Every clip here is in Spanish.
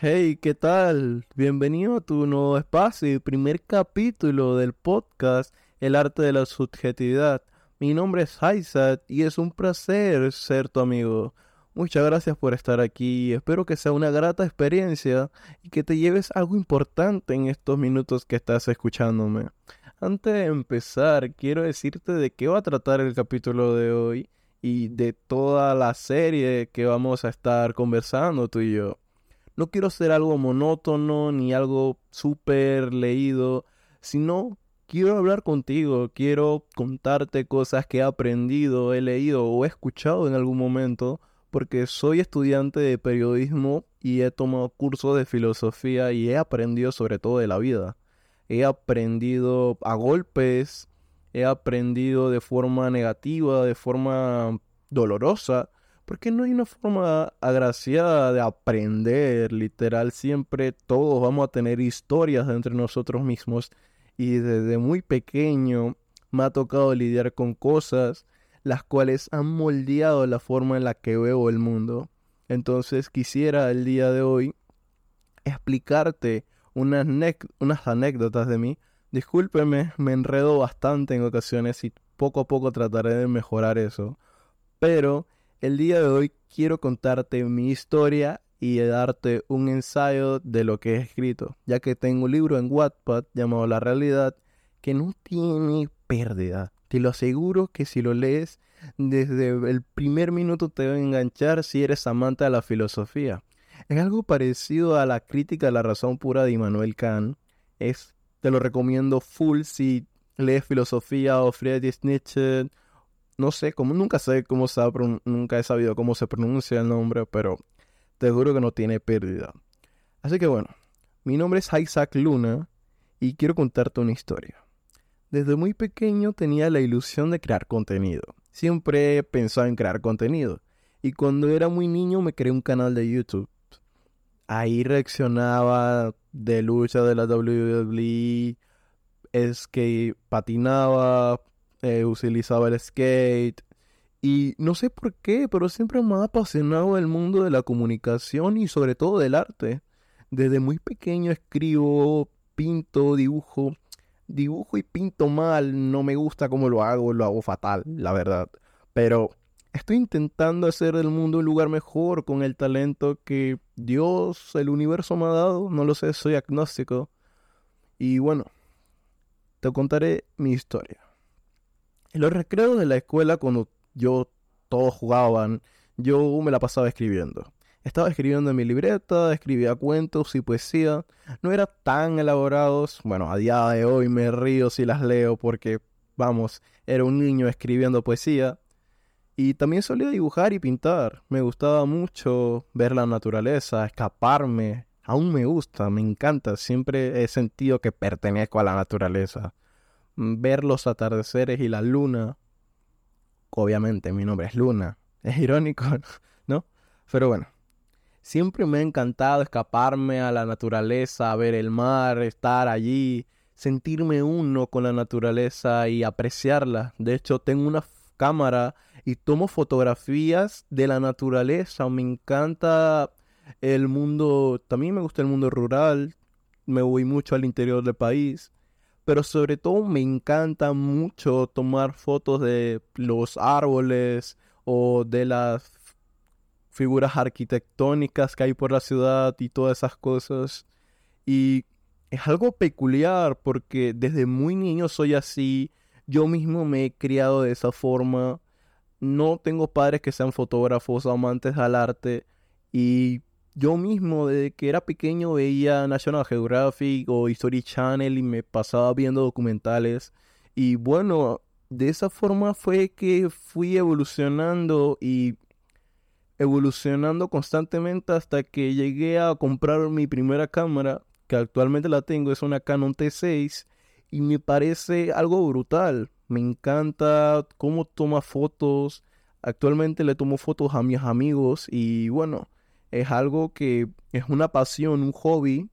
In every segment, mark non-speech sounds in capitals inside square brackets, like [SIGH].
Hey, ¿qué tal? Bienvenido a tu nuevo espacio y primer capítulo del podcast El arte de la subjetividad. Mi nombre es Haisat y es un placer ser tu amigo. Muchas gracias por estar aquí. Espero que sea una grata experiencia y que te lleves algo importante en estos minutos que estás escuchándome. Antes de empezar, quiero decirte de qué va a tratar el capítulo de hoy y de toda la serie que vamos a estar conversando tú y yo. No quiero ser algo monótono ni algo súper leído, sino quiero hablar contigo, quiero contarte cosas que he aprendido, he leído o he escuchado en algún momento, porque soy estudiante de periodismo y he tomado cursos de filosofía y he aprendido sobre todo de la vida. He aprendido a golpes, he aprendido de forma negativa, de forma dolorosa, porque no hay una forma agraciada de aprender, literal, siempre todos vamos a tener historias entre nosotros mismos y desde muy pequeño me ha tocado lidiar con cosas las cuales han moldeado la forma en la que veo el mundo. Entonces quisiera el día de hoy explicarte unas, unas anécdotas de mí. Discúlpeme, me enredo bastante en ocasiones y poco a poco trataré de mejorar eso. Pero el día de hoy quiero contarte mi historia y darte un ensayo de lo que he escrito, ya que tengo un libro en Wattpad llamado La Realidad que no tiene pérdida. Te lo aseguro que si lo lees desde el primer minuto te va a enganchar si eres amante de la filosofía. Es algo parecido a la crítica a la razón pura de Immanuel Kant. Es, te lo recomiendo full si lees filosofía o Friedrich Nietzsche no sé, como nunca sé cómo se nunca he sabido cómo se pronuncia el nombre, pero te juro que no tiene pérdida. Así que bueno, mi nombre es Isaac Luna y quiero contarte una historia. Desde muy pequeño tenía la ilusión de crear contenido. Siempre he pensado en crear contenido. Y cuando era muy niño me creé un canal de YouTube. Ahí reaccionaba de lucha de la WWE, es que patinaba, eh, utilizaba el skate. Y no sé por qué, pero siempre me ha apasionado el mundo de la comunicación y sobre todo del arte. Desde muy pequeño escribo, pinto, dibujo. Dibujo y pinto mal, no me gusta cómo lo hago, lo hago fatal, la verdad. Pero estoy intentando hacer del mundo un lugar mejor con el talento que Dios, el universo me ha dado. No lo sé, soy agnóstico. Y bueno, te contaré mi historia. En los recreos de la escuela, cuando yo todos jugaban, yo me la pasaba escribiendo. Estaba escribiendo en mi libreta, escribía cuentos y poesía. No eran tan elaborados. Bueno, a día de hoy me río si las leo porque, vamos, era un niño escribiendo poesía. Y también solía dibujar y pintar. Me gustaba mucho ver la naturaleza, escaparme. Aún me gusta, me encanta. Siempre he sentido que pertenezco a la naturaleza ver los atardeceres y la luna. Obviamente mi nombre es Luna. [LAUGHS] Es irónico, ¿no? Pero bueno, siempre me ha encantado escaparme a la naturaleza, ver el mar, estar allí, sentirme uno con la naturaleza y apreciarla. De hecho, tengo una cámara y tomo fotografías de la naturaleza. Me encanta el mundo, también me gusta el mundo rural. Me voy mucho al interior del país pero sobre todo me encanta mucho tomar fotos de los árboles o de las figuras arquitectónicas que hay por la ciudad y todas esas cosas. Y es algo peculiar porque desde muy niño soy así, yo mismo me he criado de esa forma. No tengo padres que sean fotógrafos amantes al arte y yo mismo, desde que era pequeño, veía National Geographic o History Channel y me pasaba viendo documentales. Y bueno, de esa forma fue que fui evolucionando y evolucionando constantemente hasta que llegué a comprar mi primera cámara, que actualmente la tengo, es una Canon T6 y me parece algo brutal. Me encanta cómo toma fotos. Actualmente le tomo fotos a mis amigos y bueno, es algo que es una pasión, un hobby,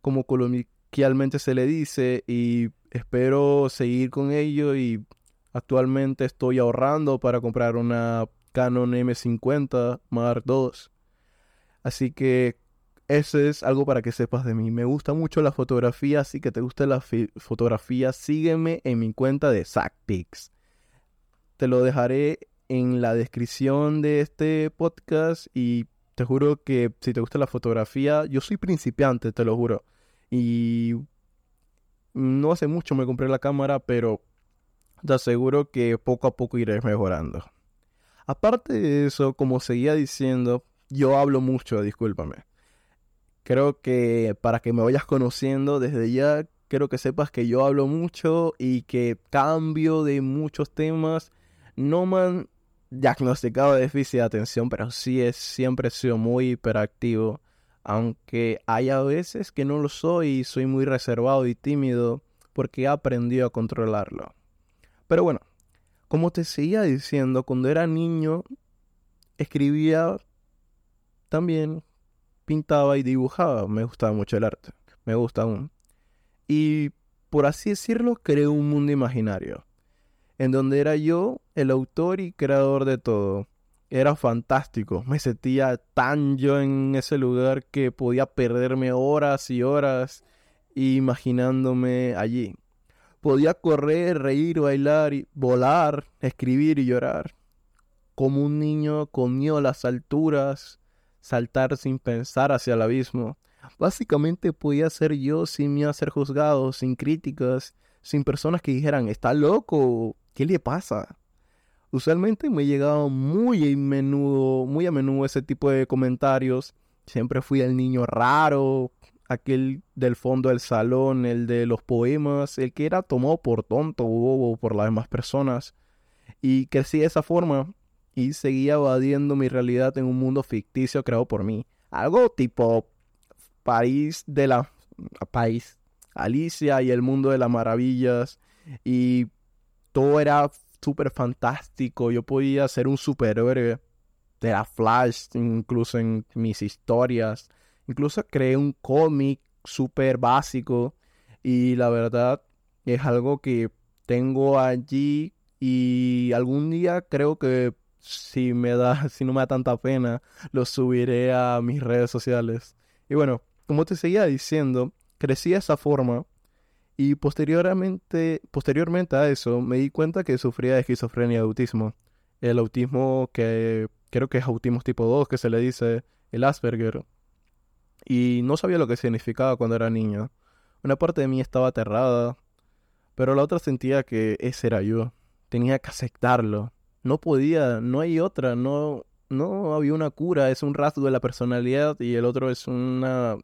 como coloquialmente se le dice, y espero seguir con ello y actualmente estoy ahorrando para comprar una Canon M50 Mark II. Así que eso es algo para que sepas de mí. Me gusta mucho la fotografía, así que te gusta la fotografía, sígueme en mi cuenta de ZackPix. Te lo dejaré en la descripción de este podcast y te juro que si te gusta la fotografía, yo soy principiante, te lo juro. Y no hace mucho me compré la cámara, pero te aseguro que poco a poco iré mejorando. Aparte de eso, como seguía diciendo, yo hablo mucho, discúlpame. Creo que para que me vayas conociendo desde ya, quiero que sepas que yo hablo mucho y que cambio de muchos temas. No me diagnosticado déficit de atención, pero sí es, siempre he sido muy hiperactivo. Aunque hay a veces que no lo soy y soy muy reservado y tímido porque he aprendido a controlarlo. Pero bueno, como te seguía diciendo, cuando era niño escribía también, pintaba y dibujaba. Me gustaba mucho el arte. Me gusta aún. Y por así decirlo, creé un mundo imaginario. En donde era yo el autor y creador de todo. Era fantástico. Me sentía tan yo en ese lugar que podía perderme horas y horas imaginándome allí. Podía correr, reír, bailar, volar, escribir y llorar. Como un niño comió las alturas, saltar sin pensar hacia el abismo. Básicamente podía ser yo sin miedo a ser juzgado, sin críticas, sin personas que dijeran, está loco, ¿qué le pasa? Usualmente me llegaba muy a menudo, muy a menudo ese tipo de comentarios. Siempre fui el niño raro, aquel del fondo del salón, el de los poemas, el que era tomado por tonto o bobo por las demás personas. Y crecí de esa forma y seguía evadiendo mi realidad en un mundo ficticio creado por mí. Algo tipo país de la país Alicia y el mundo de las maravillas y todo era súper fantástico. Yo podía ser un superhéroe de la Flash incluso en mis historias. Incluso creé un cómic súper básico y la verdad es algo que tengo allí y algún día creo que si me da, [LAUGHS] si no me da tanta pena, lo subiré a mis redes sociales. Y bueno, como te seguía diciendo, crecí de esa forma y posteriormente, posteriormente a eso me di cuenta que sufría de esquizofrenia y autismo. El autismo que creo que es autismo tipo 2, que se le dice el Asperger. Y no sabía lo que significaba cuando era niño. Una parte de mí estaba aterrada, pero la otra sentía que ese era yo. Tenía que aceptarlo no podía, no hay otra, no, no había una cura, es un rasgo de la personalidad y el otro es una,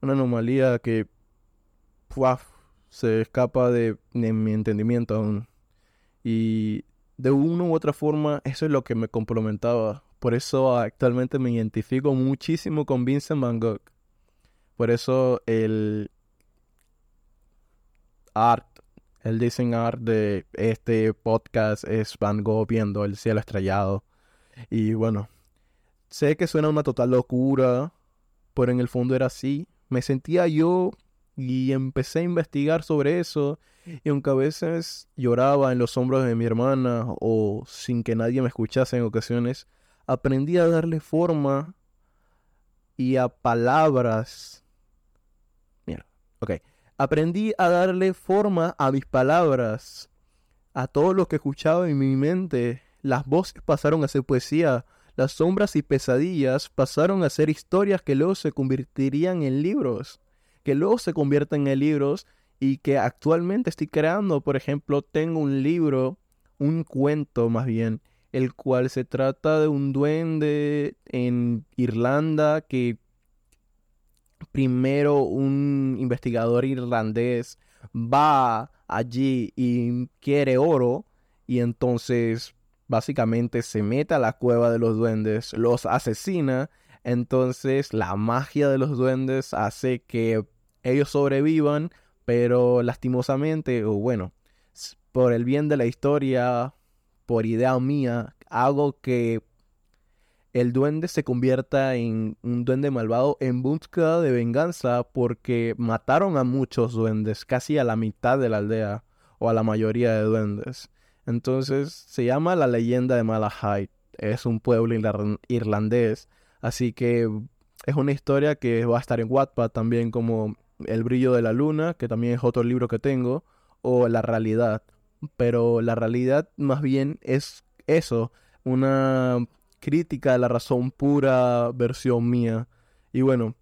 una anomalía que se escapa de, mi entendimiento aún. Y de una u otra forma, eso es lo que me complementaba. Por eso actualmente me identifico muchísimo con Vincent Van Gogh. Por eso el art el diseñar de este podcast es Van Gogh viendo el cielo estrellado. Y bueno, sé que suena una total locura, pero en el fondo era así. Me sentía yo y empecé a investigar sobre eso. Y aunque a veces lloraba en los hombros de mi hermana o sin que nadie me escuchase en ocasiones, aprendí a darle forma y a palabras. Mira, ok Aprendí a darle forma a mis palabras, a todo lo que escuchaba en mi mente. Las voces pasaron a ser poesía, las sombras y pesadillas pasaron a ser historias que luego se convertirían en libros, que luego se convierten en libros y que actualmente estoy creando. Por ejemplo, tengo un libro, un cuento más bien, el cual se trata de un duende en Irlanda que primero un investigador irlandés va allí y quiere oro y entonces básicamente se mete a la cueva de los duendes, los asesina, entonces la magia de los duendes hace que ellos sobrevivan, pero lastimosamente, o bueno, por el bien de la historia, por idea mía, hago que el duende se convierta en un duende malvado en busca de venganza porque mataron a muchos duendes, casi a la mitad de la aldea o a la mayoría de duendes. Entonces se llama la leyenda de Malahide. Es un pueblo irlandés, así que es una historia que va a estar en Wattpad también como El brillo de la luna, que también es otro libro que tengo, o La realidad. Pero la realidad más bien es eso, una crítica de la razón pura versión mía. Y bueno,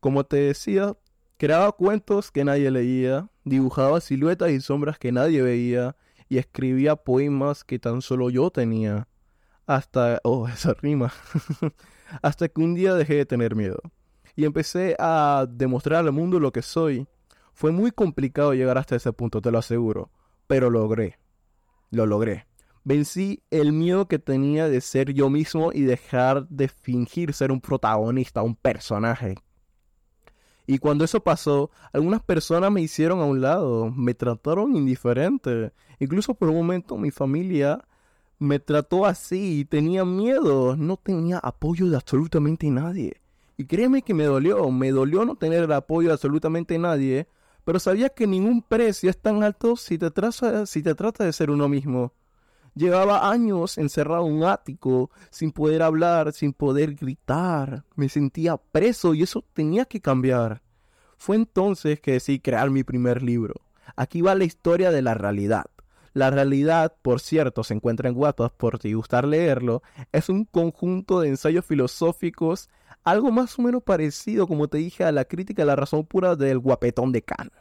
como te decía, creaba cuentos que nadie leía, dibujaba siluetas y sombras que nadie veía, y escribía poemas que tan solo yo tenía. Hasta... Oh, [LAUGHS] esa rima. [LAUGHS] Hasta que un día dejé de tener miedo. Y empecé a demostrar al mundo lo que soy. Fue muy complicado llegar hasta ese punto, te lo aseguro. Pero logré. Lo logré. Vencí el miedo que tenía de ser yo mismo y dejar de fingir ser un protagonista, un personaje. Y cuando eso pasó, algunas personas me hicieron a un lado, me trataron indiferente. Incluso por un momento mi familia me trató así tenía miedo, no tenía apoyo de absolutamente nadie. Y créeme que me dolió, me dolió no tener el apoyo de absolutamente nadie, pero sabía que ningún precio es tan alto si te, si te trata de ser uno mismo. Llevaba años encerrado en un ático, sin poder hablar, sin poder gritar. Me sentía preso y eso tenía que cambiar. Fue entonces que decidí crear mi primer libro. Aquí va la historia de la realidad. La realidad, por cierto, se encuentra en Wattpad por si gustar leerlo, es un conjunto de ensayos filosóficos, algo más o menos parecido, como te dije, a la crítica de la razón pura del guapetón de Kant.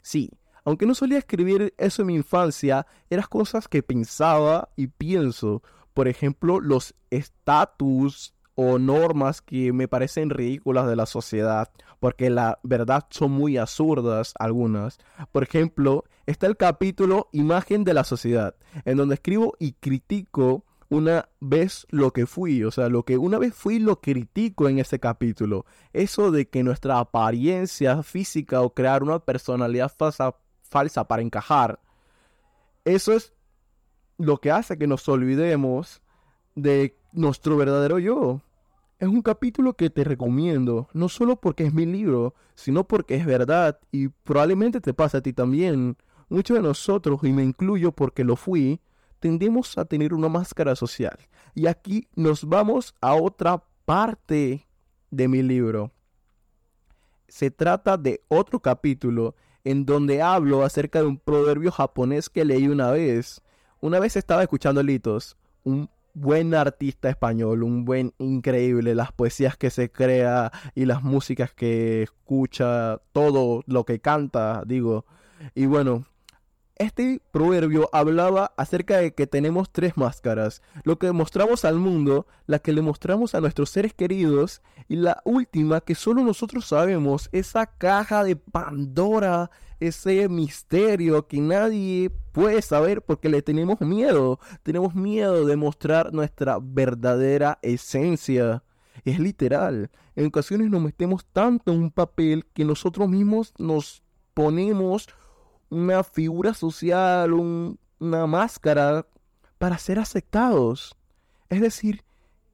Sí, aunque no solía escribir eso en mi infancia, eran cosas que pensaba y pienso. Por ejemplo, los estatus o normas que me parecen ridículas de la sociedad, porque la verdad son muy absurdas algunas. Por ejemplo, está el capítulo Imagen de la sociedad, en donde escribo y critico una vez lo que fui, o sea, lo que una vez fui lo critico en ese capítulo. Eso de que nuestra apariencia física o crear una personalidad falsa, falsa para encajar, eso es lo que hace que nos olvidemos de nuestro verdadero yo. Es un capítulo que te recomiendo, no solo porque es mi libro, sino porque es verdad y probablemente te pasa a ti también. Muchos de nosotros, y me incluyo porque lo fui, tendemos a tener una máscara social. Y aquí nos vamos a otra parte de mi libro. Se trata de otro capítulo en donde hablo acerca de un proverbio japonés que leí una vez. Una vez estaba escuchando Litos, un buen artista español, un buen increíble, las poesías que se crea y las músicas que escucha, todo lo que canta, digo. Y bueno, este proverbio hablaba acerca de que tenemos tres máscaras, lo que mostramos al mundo, la que le mostramos a nuestros seres queridos y la última que solo nosotros sabemos, esa caja de Pandora, ese misterio que nadie puede saber porque le tenemos miedo, tenemos miedo de mostrar nuestra verdadera esencia. Es literal, en ocasiones nos metemos tanto en un papel que nosotros mismos nos ponemos una figura social, una máscara para ser aceptados. Es decir,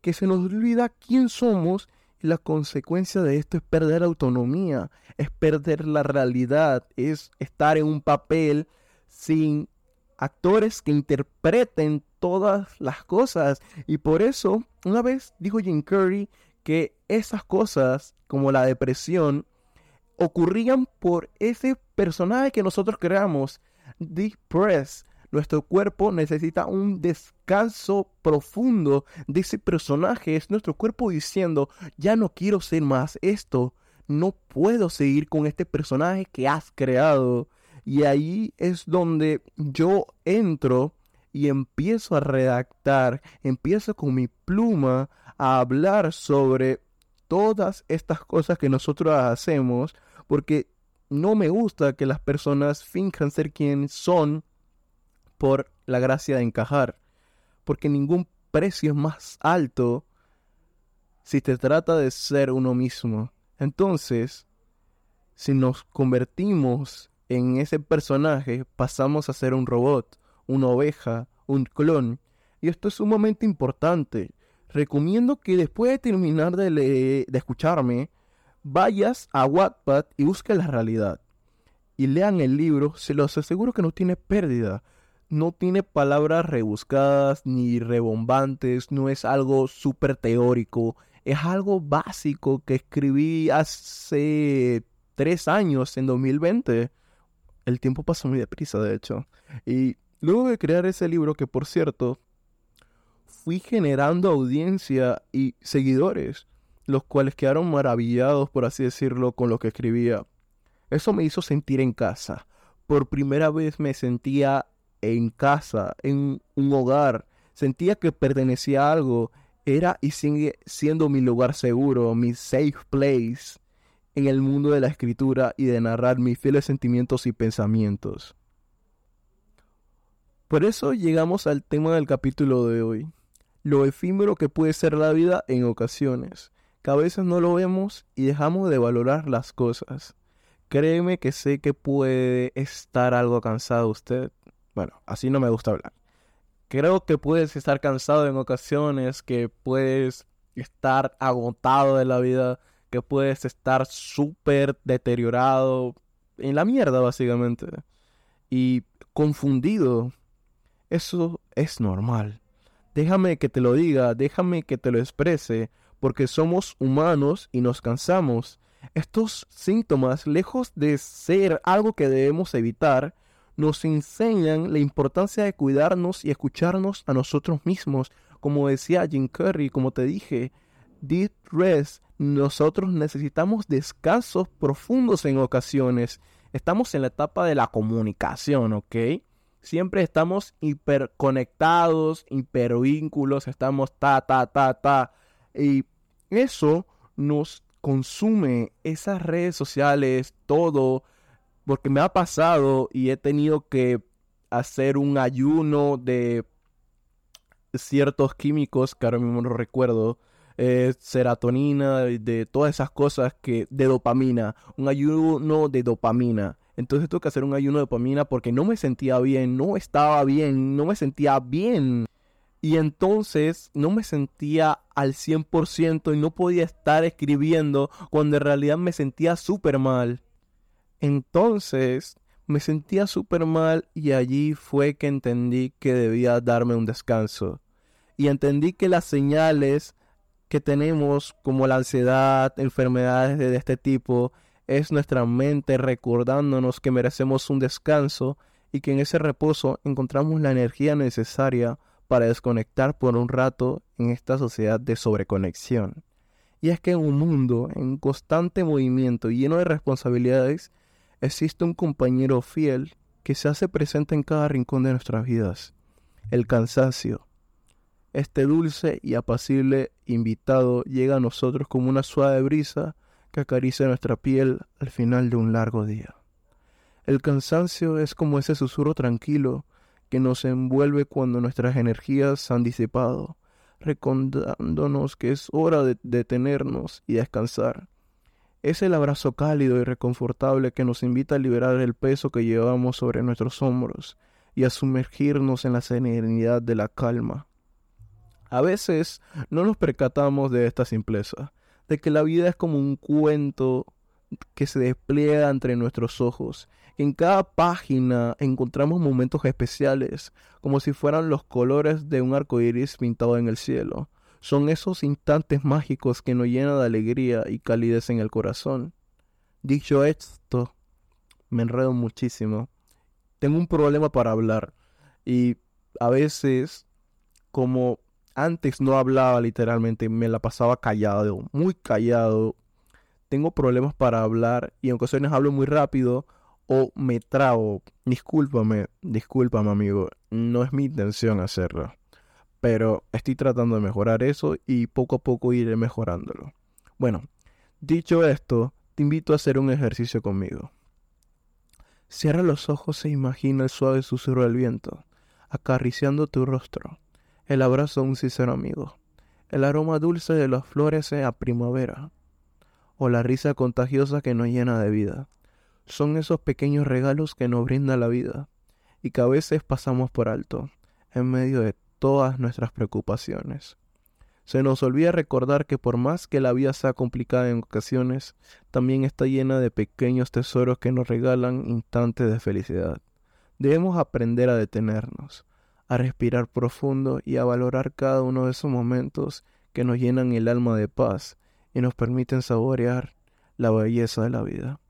que se nos olvida quién somos y la consecuencia de esto es perder autonomía, es perder la realidad, es estar en un papel sin actores que interpreten todas las cosas. Y por eso, una vez dijo Jim Curry que esas cosas, como la ocurrían por ese personaje que nosotros creamos, Press. Nuestro cuerpo necesita un descanso profundo de ese personaje. Es nuestro cuerpo diciendo, ya no quiero ser más esto. No puedo seguir con este personaje que has creado. Y ahí es donde yo entro y empiezo a redactar, empiezo con mi pluma a hablar sobre todas estas cosas que nosotros hacemos porque no me gusta que las personas finjan ser quien son por la gracia de encajar, porque ningún precio es más alto si te trata de ser uno mismo. Entonces, si nos convertimos en ese personaje, pasamos a ser un robot, una oveja, un clon. Y esto es sumamente importante. Recomiendo que después de terminar de, de escucharme, vayas a Wattpad y busques la realidad. Y lean el libro, se los aseguro que no tiene pérdida. No tiene palabras rebuscadas ni rebombantes, no es algo súper teórico. Es algo básico que escribí hace tres años, en 2020. El tiempo pasó muy deprisa, de hecho. Y luego de crear ese libro, que por cierto, fui generando audiencia y seguidores, los cuales quedaron maravillados, por así decirlo, con lo que escribía. Eso me hizo sentir en casa. Por primera vez me sentía en casa, en un hogar. Sentía que pertenecía a algo. Era y sigue siendo mi lugar seguro, mi safe place en el mundo de la escritura y de narrar mis fieles sentimientos y pensamientos. Por eso llegamos al tema del capítulo de hoy, lo efímero que puede ser la vida en ocasiones, que a veces no lo vemos y dejamos de valorar las cosas. Créeme que sé que puede estar algo cansado usted. Bueno, así no me gusta hablar. Creo que puedes estar cansado en ocasiones, que puedes estar agotado de la vida, que puedes estar súper deteriorado en la mierda básicamente y confundido. Eso es normal. Déjame que te lo diga, déjame que te lo exprese, porque somos humanos y nos cansamos. Estos síntomas, lejos de ser algo que debemos evitar, nos enseñan la importancia de cuidarnos y escucharnos a nosotros mismos. Como decía Jim Curry, como te dije, deep rest nosotros necesitamos descansos profundos en ocasiones. Estamos en la etapa de la comunicación, ¿ok? Siempre estamos hiperconectados, hipervínculos, estamos ta, ta, ta, ta. Y eso nos consume esas redes sociales, todo, porque me ha pasado y he tenido que hacer un ayuno de ciertos químicos que ahora mismo no recuerdo, eh, serotonina, de todas esas cosas que de dopamina, un ayuno de dopamina. Entonces tuve que hacer un ayuno de dopamina porque no me sentía bien, no estaba bien, no me sentía bien. Y entonces no me sentía al 100% y no podía estar escribiendo cuando en realidad me sentía súper mal. Entonces me sentía súper mal y allí fue que entendí que debía darme un descanso. Y entendí que las señales que tenemos como la ansiedad, enfermedades de este tipo, es nuestra mente recordándonos que merecemos un descanso y que en ese reposo encontramos la energía necesaria para desconectar por un rato en esta sociedad de sobreconexión. Y es que en un mundo en constante movimiento y lleno de responsabilidades, existe un compañero fiel que se hace presente en cada rincón de nuestras vidas, el cansancio, este dulce y apacible invitado llega a nosotros como una suave brisa que acaricia nuestra piel al final de un largo día. El cansancio es como ese susurro tranquilo que nos envuelve cuando nuestras energías se han disipado, recordándonos que es hora de detenernos y descansar. Es el abrazo cálido y reconfortable que nos invita a liberar el peso que llevamos sobre nuestros hombros y a sumergirnos en la serenidad de la calma. A veces no nos percatamos de esta simpleza, de que la vida es como un cuento que se despliega entre nuestros ojos. En cada página encontramos momentos especiales, como si fueran los colores de un arco iris pintado en el cielo. Son esos instantes mágicos que nos llenan de alegría y calidez en el corazón. Dicho esto, me enredo muchísimo. Tengo un problema para hablar y a veces, como antes no hablaba literalmente, me la pasaba callado, muy callado. Tengo problemas para hablar y en ocasiones hablo muy rápido o me trabo. Discúlpame, discúlpame amigo, no es mi intención hacerlo. Pero estoy tratando de mejorar eso y poco a poco iré mejorándolo. Bueno, dicho esto, te invito a hacer un ejercicio conmigo. Cierra los ojos e imagina el suave susurro del viento, acariciando tu rostro el abrazo de un sincero amigo, el aroma dulce de las flores a primavera, o la risa contagiosa que nos llena de vida. Son esos pequeños regalos que nos brinda la vida y que a veces pasamos por alto en medio de todas nuestras preocupaciones. Se nos olvida recordar que por más que la vida sea complicada en ocasiones, también está llena de pequeños tesoros que nos regalan instantes de felicidad. Debemos aprender a detenernos, a respirar profundo y a valorar cada uno de esos momentos que nos llenan el alma de paz y nos permiten saborear la belleza de la vida.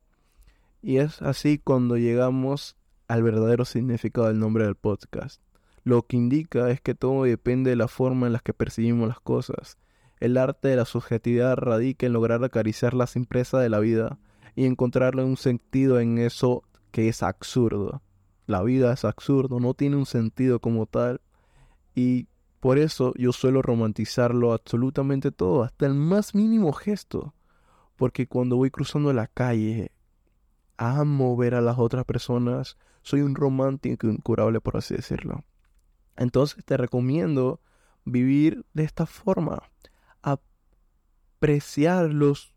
Y es así cuando llegamos al verdadero significado del nombre del podcast. Lo que indica es que todo depende de la forma en la que percibimos las cosas. El arte de la subjetividad radica en lograr acariciar la simpleza de la vida y encontrarle un sentido en eso que es absurdo. La vida es absurdo, no tiene un sentido como tal. Y por eso yo suelo romantizarlo absolutamente todo, hasta el más mínimo gesto. Porque cuando voy cruzando la calle, amo ver a las otras personas. Soy un romántico incurable, por así decirlo. Entonces te recomiendo vivir de esta forma. Apreciar los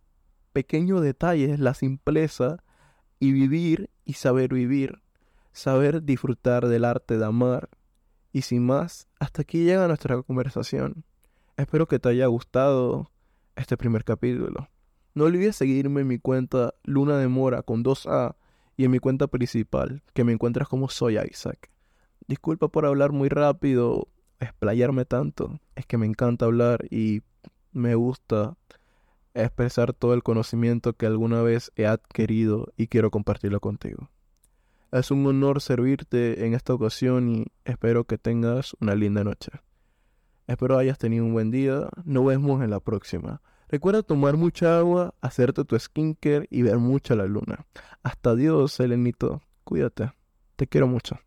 pequeños detalles, la simpleza y vivir y saber vivir. Saber disfrutar del arte de amar. Y sin más, hasta aquí llega nuestra conversación. Espero que te haya gustado este primer capítulo. No olvides seguirme en mi cuenta Luna de Mora con 2A y en mi cuenta principal, que me encuentras como Soy Isaac. Disculpa por hablar muy rápido, explayarme tanto. Es que me encanta hablar y me gusta expresar todo el conocimiento que alguna vez he adquirido y quiero compartirlo contigo. Es un honor servirte en esta ocasión y espero que tengas una linda noche. Espero hayas tenido un buen día. Nos vemos en la próxima. Recuerda tomar mucha agua, hacerte tu skincare y ver mucha la luna. Hasta Dios, Selenito. Cuídate. Te quiero mucho.